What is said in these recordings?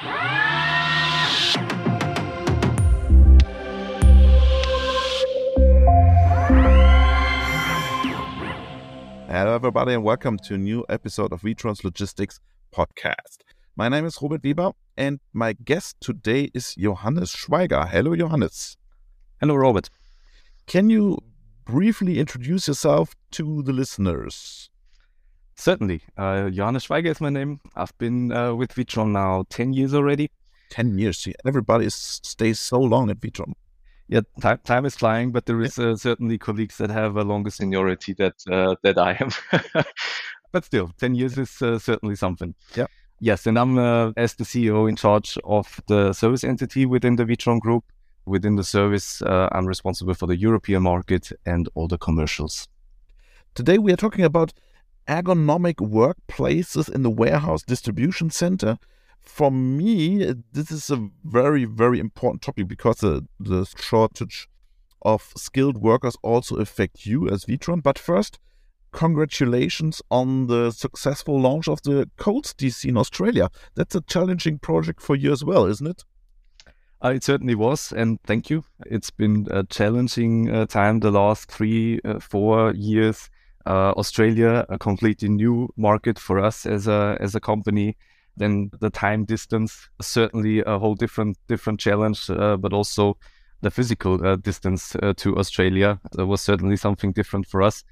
Hello, everybody, and welcome to a new episode of Witron's Logistics Podcast. My name is Robert Weber, and my guest today is Johannes Schweiger. Hello, Johannes. Hello, Robert. Can you briefly introduce yourself to the listeners? Certainly. Uh, Johannes Schweiger is my name. I've been uh, with Witron now 10 years already. 10 years. Everybody stays so long at Witron. Yeah, time, time is flying, but there is uh, certainly colleagues that have a longer seniority that uh, that I am. but still, 10 years is uh, certainly something. Yeah. Yes, and I'm uh, as the CEO in charge of the service entity within the Witron Group. Within the service, I'm responsible for the European market and all the commercials. Today we are talking about ergonomic workplaces in the warehouse distribution center for me, this is a very, very important topic because the, the shortage of skilled workers also affect you as Witron. But first, congratulations on the successful launch of the Coles DC in Australia. That's a challenging project for you as well, isn't it? Uh, it certainly was, and thank you. It's been a challenging uh, time the last three, uh, four years. Uh, Australia, a completely new market for us as a as a company then the time distance certainly a whole different different challenge, uh, but also the physical uh, distance uh, to Australia was certainly something different for us.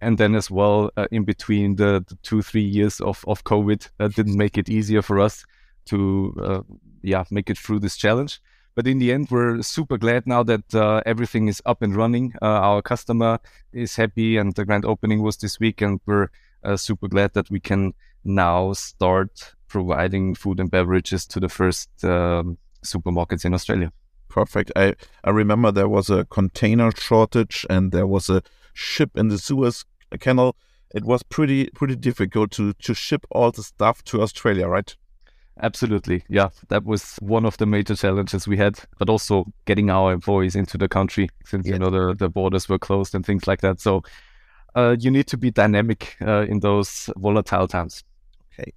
And then as well, uh, in between the, the, two three years of of COVID, didn't make it easier for us to uh, yeah make it through this challenge. But in the end, we're super glad now that uh, everything is up and running. Uh, our customer is happy, and the grand opening was this week, and we're uh, super glad that we can now start providing food and beverages to the first um, supermarkets in Australia. Perfect. I, I remember there was a container shortage and there was a ship in the Suez Canal. It was pretty pretty difficult to to ship all the stuff to Australia, right? Absolutely. Yeah, that was one of the major challenges we had, but also getting our employees into the country since you know the, the borders were closed and things like that. So uh, you need to be dynamic uh, in those volatile times. Okay.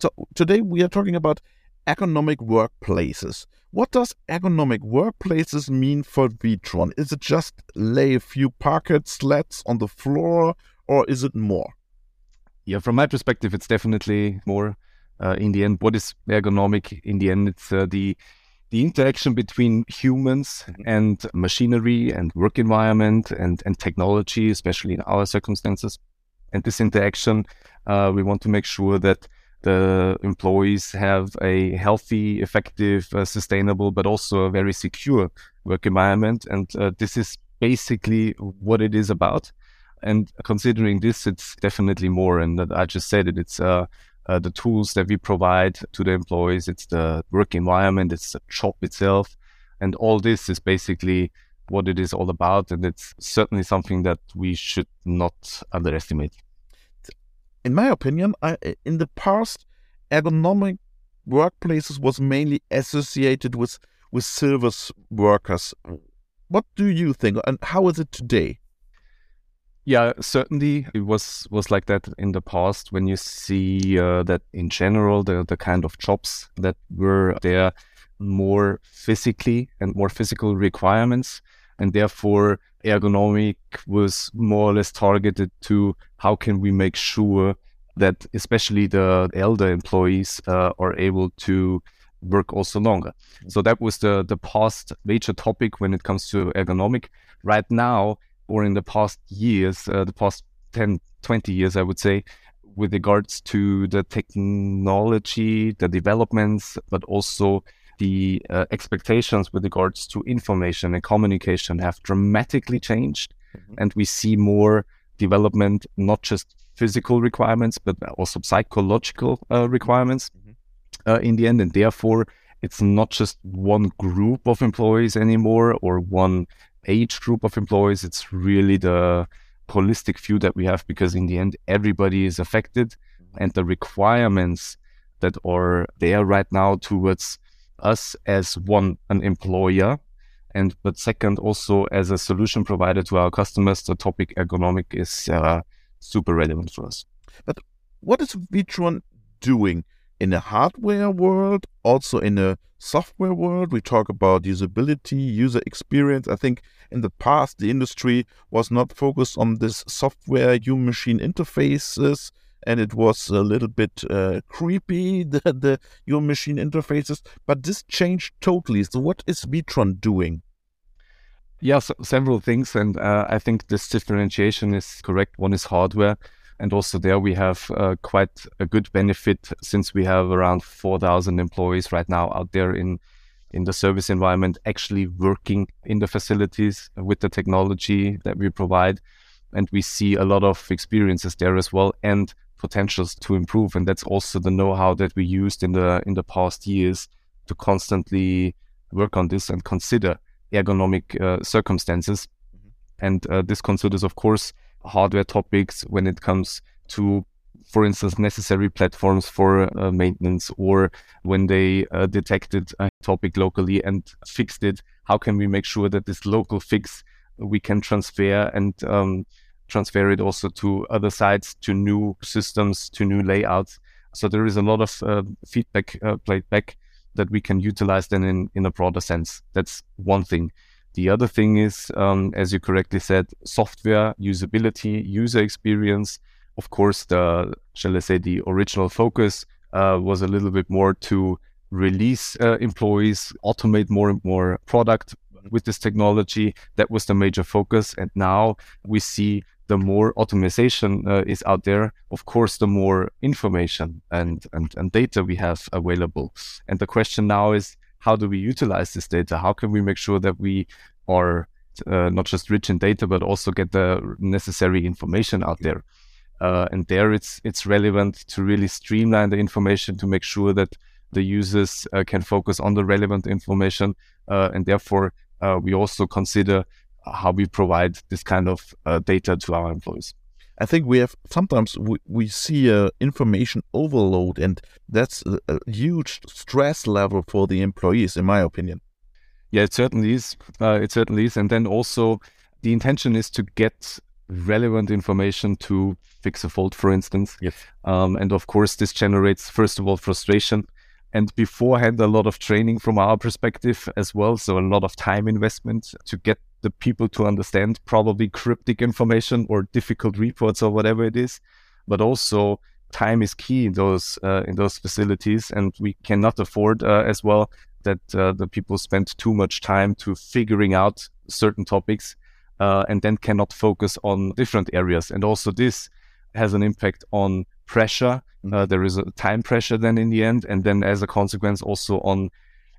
So today we are talking about ergonomic workplaces. What does ergonomic workplaces mean for Witron? Is it just lay a few parquet slats on the floor or is it more? Yeah, from my perspective, it's definitely more. Uh, in the end, what is ergonomic? In the end, it's uh, the the interaction between humans mm-hmm. and machinery and work environment and, and technology, especially in our circumstances. And this interaction, uh, we want to make sure that the employees have a healthy, effective, uh, sustainable, but also a very secure work environment. And uh, this is basically what it is about. And considering this, it's definitely more. And I just said it. It's uh, the tools that we provide to the employees. It's the work environment. It's the job itself, and all this is basically what it is all about. And it's certainly something that we should not underestimate in my opinion, I, in the past, ergonomic workplaces was mainly associated with with service workers. What do you think, and how is it today? Yeah, certainly it was was like that in the past. When you see uh, that in general, the the kind of jobs that were there, more physically and more physical requirements, and therefore ergonomic was more or less targeted to how can we make sure that especially the elder employees uh, are able to work also longer. So that was the the past major topic when it comes to ergonomic. Right now, or in the past years, uh, the past 10, 20 years, I would say, with regards to the technology, the developments, but also the uh, expectations with regards to information and communication have dramatically changed. Mm-hmm. And we see more development, not just physical requirements, but also psychological uh, requirements mm-hmm. uh, in the end. And therefore, it's not just one group of employees anymore or one age group of employees. It's really the holistic view that we have because in the end, everybody is affected. And the requirements that are there right now towards us as one an employer and but second also as a solution provider to our customers the topic ergonomic is uh, super relevant for us but what is Witron doing in a hardware world, also in a software world. We talk about usability, user experience. I think in the past, the industry was not focused on this software human machine interfaces. And it was a little bit uh, creepy, the, the human machine interfaces. But this changed totally. So, what is Witron doing? Yeah, so several things. And uh, I think this differentiation is correct. One is hardware and also there we have uh, quite a good benefit since we have around 4,000 employees right now out there in in the service environment, actually working in the facilities with the technology that we provide. And we see a lot of experiences there as well and potentials to improve. And that's also the know-how that we used in the in the past years to constantly work on this and consider ergonomic uh, circumstances. Mm-hmm. And uh, this considers, of course, hardware topics when it comes to for instance, necessary platforms for uh, maintenance, or when they uh, detected a topic locally and fixed it, how can we make sure that this local fix we can transfer and um, transfer it also to other sites, to new systems, to new layouts? So there is a lot of uh, feedback uh, played back that we can utilize then in, in a broader sense. That's one thing. The other thing is, um, as you correctly said, software usability, user experience. Of course, the shall I say the original focus uh, was a little bit more to release uh, employees, automate more and more product with this technology. That was the major focus, and now we see the more automation uh, is out there, of course, the more information and, and, and data we have available. And the question now is, how do we utilize this data? How can we make sure that we are uh, not just rich in data, but also get the necessary information out there? Uh, and there, it's it's relevant to really streamline the information to make sure that the users uh, can focus on the relevant information, uh, and therefore uh, we also consider how we provide this kind of uh, data to our employees. I think we have sometimes we, we see a information overload, and that's a, a, huge stress level for the employees, in my opinion. Yeah, it certainly is. Uh, it certainly is, and then also the intention is to get relevant information to fix a fault, for instance. Yes. Um, and of course, this generates first of all frustration, and beforehand a lot of training from our perspective as well. So a lot of time investment to get the people to understand probably cryptic information or difficult reports or whatever it is, but also time is key in those uh, in those facilities, and we cannot afford uh, as well that uh, the people spend too much time to figuring out certain topics uh, and then cannot focus on different areas. And also this has an impact on pressure. Mm-hmm. Uh, there is a time pressure then in the end, and then as a consequence also on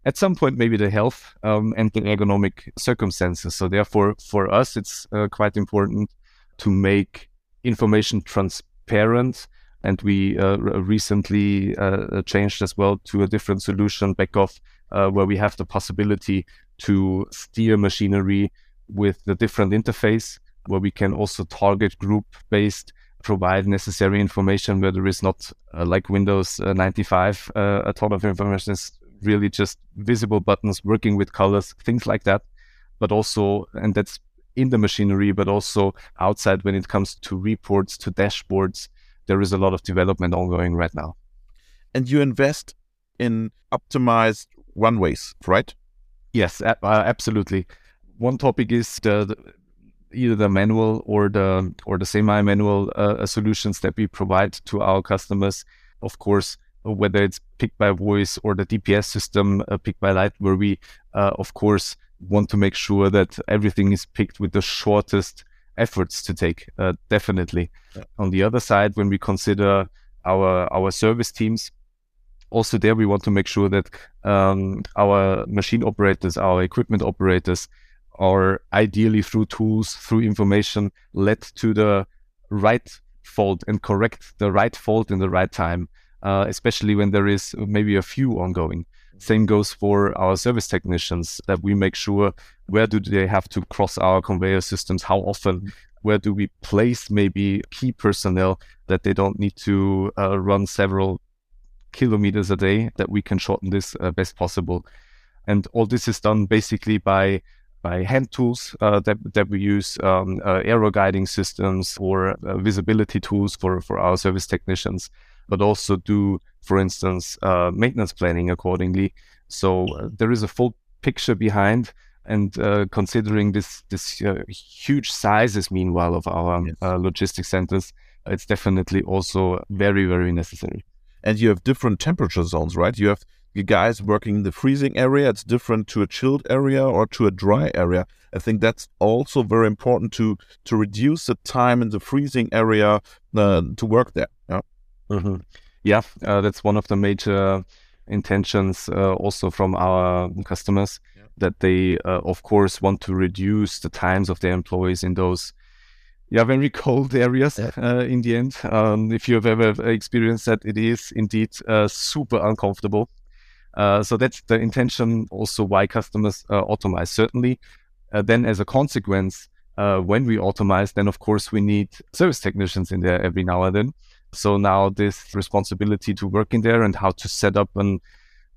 at some point maybe the health um, and the ergonomic circumstances. So therefore, for us, it's uh, quite important to make information transparent. And we uh, recently uh, changed as well to a different solution back off uh, where we have the possibility to steer machinery with the different interface, where we can also target group based provide necessary information where there is not uh, like Windows uh, 95 uh, a ton of information is really just visible buttons, working with colors, things like that. But also, and that's in the machinery, but also outside when it comes to reports, to dashboards, there is a lot of development ongoing right now. And you invest in optimized runways, right? Yes, uh, absolutely. One topic is the, the, either the manual or the or the semi-manual uh, solutions that we provide to our customers. Of course, whether it's picked by voice or the DPS system uh, pick by light, where we, uh, of course, want to make sure that everything is picked with the shortest efforts to take. Uh, definitely. Yeah. On the other side, when we consider our our service teams, also there we want to make sure that um, our machine operators, our equipment operators, are ideally through tools, through information, led to the right fault and correct the right fault in the right time uh, especially when there is maybe a few ongoing. Same goes for our service technicians that we make sure where do they have to cross our conveyor systems, how often, where do we place maybe key personnel that they don't need to uh, run several kilometers a day, that we can shorten this uh, best possible. And all this is done basically by by hand tools uh, that that we use, um, uh, aero guiding systems or uh, visibility tools for for our service technicians but also do, for instance, uh, maintenance planning accordingly. So uh, there is a full picture behind. And uh, considering this this uh, huge sizes, meanwhile, of our yes. logistics centers, it's definitely also very very necessary. And you have different temperature zones, right? You have you guys working in the freezing area. It's different to a chilled area or to a dry area. I think that's also very important to to reduce the time in the freezing area uh, to work there. Yeah, mm-hmm. yeah, uh, that's one of the major intentions uh, also from our customers yeah. that they, uh, of course, want to reduce the times of their employees in those yeah, very cold areas yeah. uh, in the end. Um, if you have ever experienced that, it is indeed uh, super uncomfortable. Uh, so that's the intention also why customers uh, automize. Certainly, uh, then as a consequence, uh, when we automate, then of course we need service technicians in there every now and then. So now this responsibility to work in there and how to set up an,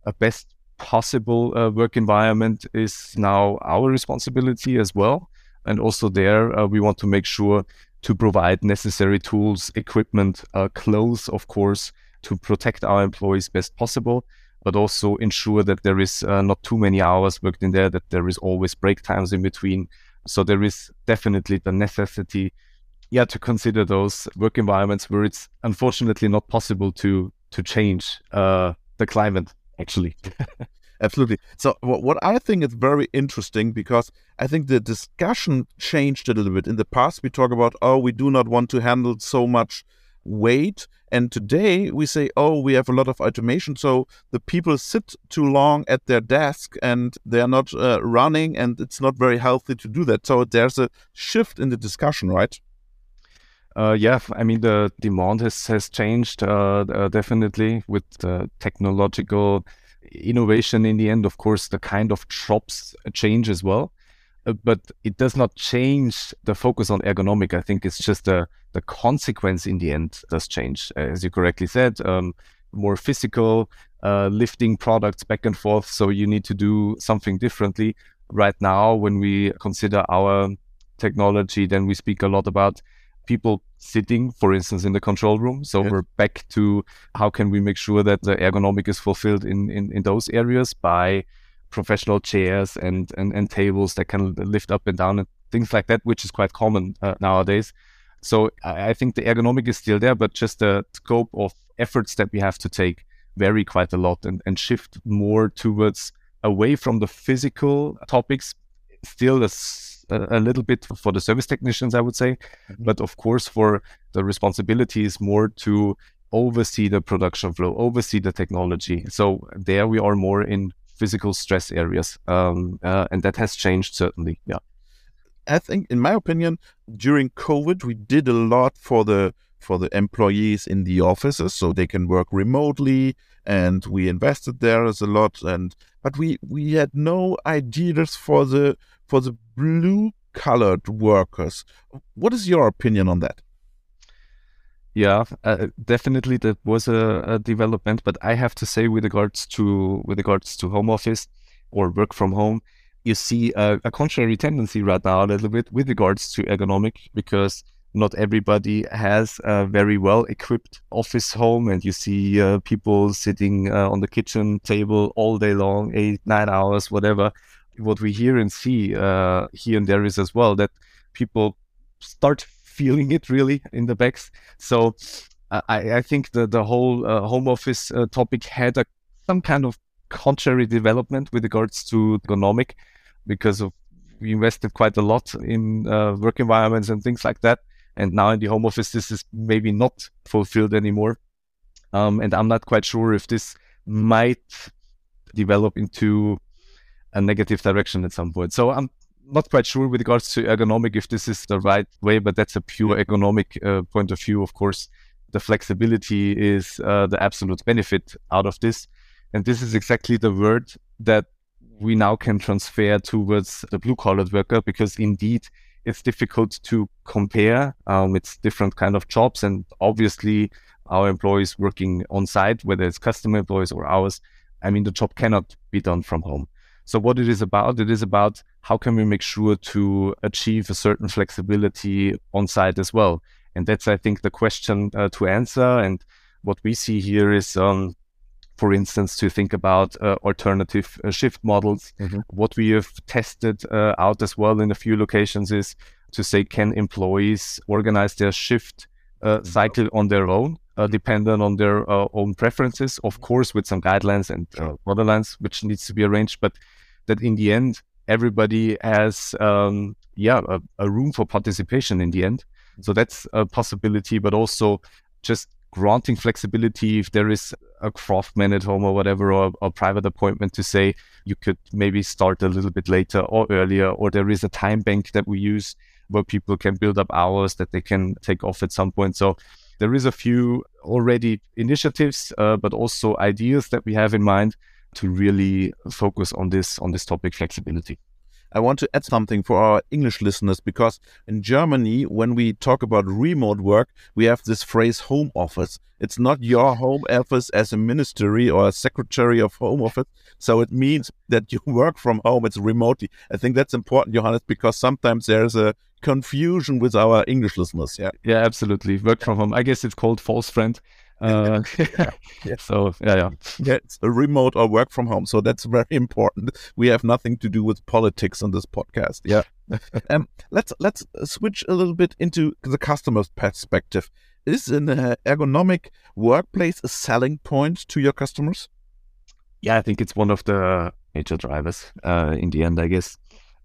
a best possible uh, work environment is now our responsibility as well. And also there, uh, we want to make sure to provide necessary tools, equipment, clothes, of course, to protect our employees best possible but also ensure that there is uh, not too many hours worked in there, that there is always break times in between. So there is definitely the necessity, yeah, to consider those work environments where it's unfortunately not possible to to change uh, the climate. Actually. Absolutely. So what I think is very interesting because I think the discussion changed a little bit. In the past, we talk about, oh, we do not want to handle so much weight. And today we say, oh, we have a lot of automation. So the people sit too long at their desk and they're not uh, running, and it's not very healthy to do that. So there's a shift in the discussion, right? Uh, yeah, I mean the demand has has changed uh, uh, definitely with the technological innovation. In the end, of course, the kind of jobs change as well. Uh, but it does not change the focus on ergonomic. I think it's just the the consequence in the end does change, as you correctly said. Um, more physical, uh, lifting products back and forth. So you need to do something differently. Right now, when we consider our technology, then we speak a lot about people sitting, for instance, in the control room. So yes. we're back to how can we make sure that the ergonomic is fulfilled in, in, in those areas by professional chairs and, and, and tables that can lift up and down and things like that, which is quite common uh, nowadays. So I, I, think the ergonomic is still there, but just the scope of efforts that we have to take vary quite a lot and, and shift more towards away from the physical topics, still a, a little bit for the service technicians, I would say. Mm-hmm. But of course, for the responsibility is more to oversee the production flow, oversee the technology. So there we are more in physical stress areas. Um, uh, and that has changed certainly. Yeah. I think, in my opinion, during COVID, we did a lot for the for the employees in the offices, so they can work remotely, and we invested there as a lot. And but we we had no ideas for the for the blue colored workers. What is your opinion on that? Yeah, uh, definitely that was a, a, development. But I have to say, with regards to with regards to home office or work from home, you see a, a contrary tendency right now a little bit with regards to ergonomic because not everybody has a very well equipped office home, and you see uh, people sitting uh, on the kitchen table all day long, eight nine hours, whatever. What we hear and see uh, here and there is as well that people start feeling it really in the backs. So I, I think the the whole uh, home office uh, topic had a, some kind of contrary development with regards to ergonomic because of we invested quite a lot in uh, work environments and things like that. And now in the home office, this is maybe not fulfilled anymore. Um, and I'm not quite sure if this might develop into a negative direction at some point. So I'm not quite sure with regards to ergonomic if this is the right way, but that's a pure economic uh, point of view. Of course, the flexibility is uh, the absolute benefit out of this. And this is exactly the word that we now can transfer towards the blue collar worker because indeed it's difficult to compare. Um, it's different kind of jobs. And obviously our employees working on site, whether it's customer employees or ours, I mean, the job cannot be done from home. So what it is about, it is about how can we make sure to achieve a certain flexibility on site as well. And that's, I think, the question uh, to answer. And what we see here is, um, for instance, to think about uh, alternative uh, shift models. Mm-hmm. What we have tested uh, out as well in a few locations is to say, can employees organize their shift uh, mm-hmm. cycle on their own? Uh, dependent on their uh, own preferences, of course, with some guidelines and uh, borderlines, which needs to be arranged. But that in the end, everybody has, um, yeah, a, a, room for participation in the end. So that's a possibility, but also just granting flexibility if there is a craftsman at home or whatever, or a private appointment to say you could maybe start a little bit later or earlier, or there is a time bank that we use where people can build up hours that they can take off at some point. So there is a few already initiatives, uh, but also ideas that we have in mind to really focus on this on this topic flexibility. I want to add something for our English listeners because in Germany, when we talk about remote work, we have this phrase home office. It's not your home office as a ministry or a secretary of home office. So it means that you work from home, it's remotely. I think that's important, Johannes, because sometimes there's a confusion with our English listeners. Yeah. Yeah, absolutely. Work from home. I guess it's called false friend. Uh, yeah. So yeah, yeah, yeah. It's a remote or work from home. So that's very important. We have nothing to do with politics on this podcast. Yeah. um, let's let's switch a little bit into the customer's perspective. Is an uh, ergonomic workplace a selling point to your customers? Yeah, I think it's one of the major drivers. Uh, in the end, I guess.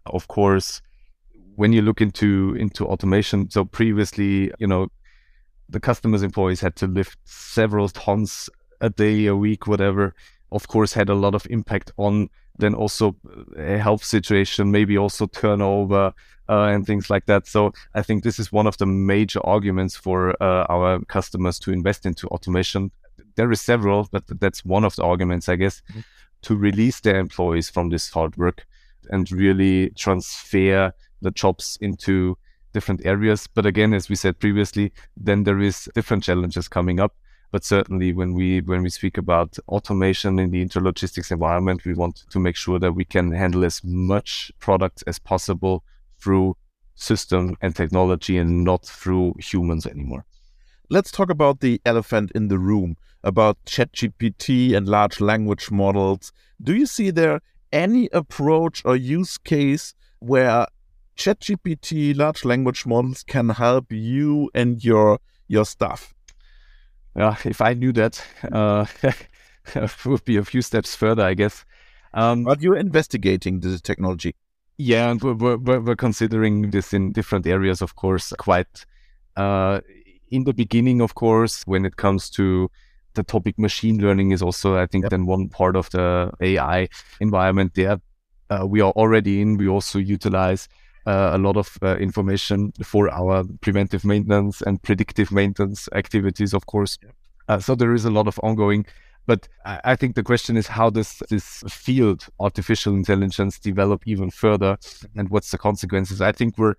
Of course, when you look into into automation, so previously, you know, the customers' employees had to lift several tons a day, a week, whatever, of course, had a lot of impact on then also a health situation, maybe also turnover uh, and things like that. So I think this is one of the major arguments for uh, our customers to invest into automation. There is several, but that's one of the arguments, I guess, mm-hmm. to release their employees from this hard work and really transfer the jobs into different areas. But again, as we said previously, then there is different challenges coming up. But certainly, when we when we speak about automation in the intralogistics environment, we want to make sure that we can handle as much product as possible through system and technology, and not through humans anymore. Let's talk about the elephant in the room about ChatGPT and large language models. Do you see there any approach or use case where ChatGPT, large language models can help you and your your staff. Yeah, if I knew that, uh, it would be a few steps further, I guess. Um, but you're investigating this technology. Yeah, and we're, we're, we're, considering this in different areas, of course, quite uh, in the beginning, of course, when it comes to the topic machine learning is also, I think, yep. then one part of the AI environment there. Uh, we are already in. We also utilize uh, a lot of uh, information for our preventive maintenance and predictive maintenance activities, of course. Uh, so there is a lot of ongoing. But I, I think the question is how does this field, artificial intelligence, develop even further, mm-hmm. and what's the consequences? I think we're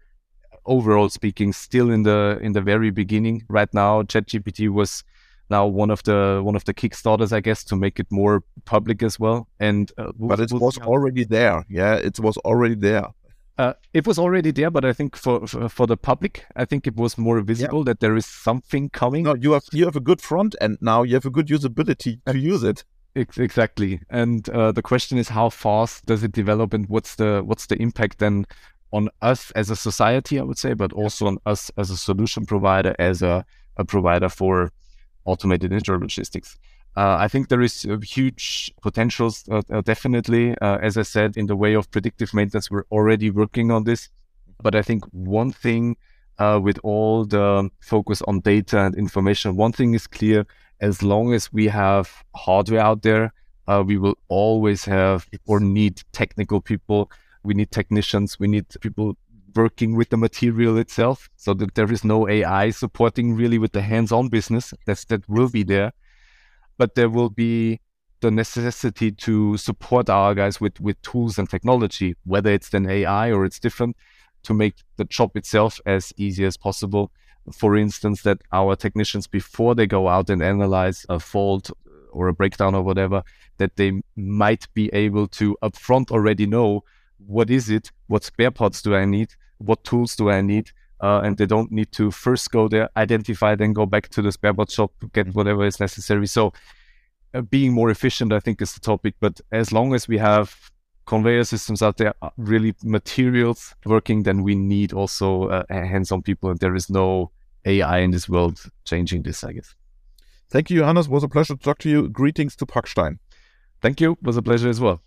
overall speaking still in the in the very beginning. Right now, ChatGPT was now one of the one of the kickstarters i guess to make it more public as well and uh, but it was already there yeah it was already there uh, it was already there, but I think for, for, for the public, I think it was more visible yeah. that there is something coming. No, you have you have a good front end now. You have a good usability to use it. Exactly, and uh, the question is how fast does it develop, and what's the what's the impact then on us as a society, I would say, but also on us as a solution provider, as a, a provider for automated intralogistics. Uh, I think there is huge potentials, uh, uh, definitely. Uh, as I said, in the way of predictive maintenance, we're already working on this. But I think one thing uh, with all the focus on data and information, one thing is clear: as long as we have hardware out there, uh, we will always have or need technical people. We need technicians. We need people working with the material itself, so that there is no AI supporting really with the hands-on business. That's that will be there but there will be the necessity to support our guys with with tools and technology, whether it's then AI or it's different, to make the job itself as easy as possible. For instance, that our technicians before they go out and analyze a fault or a breakdown or whatever, that they might be able to upfront already know what is it, what spare parts do I need, what tools do I need, uh, and they don't need to first go there, identify, then go back to the spare part shop, to get whatever is necessary. So, uh, being more efficient, I think, is the topic. But as long as we have conveyor systems out there, uh, really materials working, then we need also uh, hands-on people, and there is no AI in this world changing this, I guess. Thank you, Johannes. It was a pleasure to talk to you. Greetings to Parkstein. Thank you. It was a pleasure as well.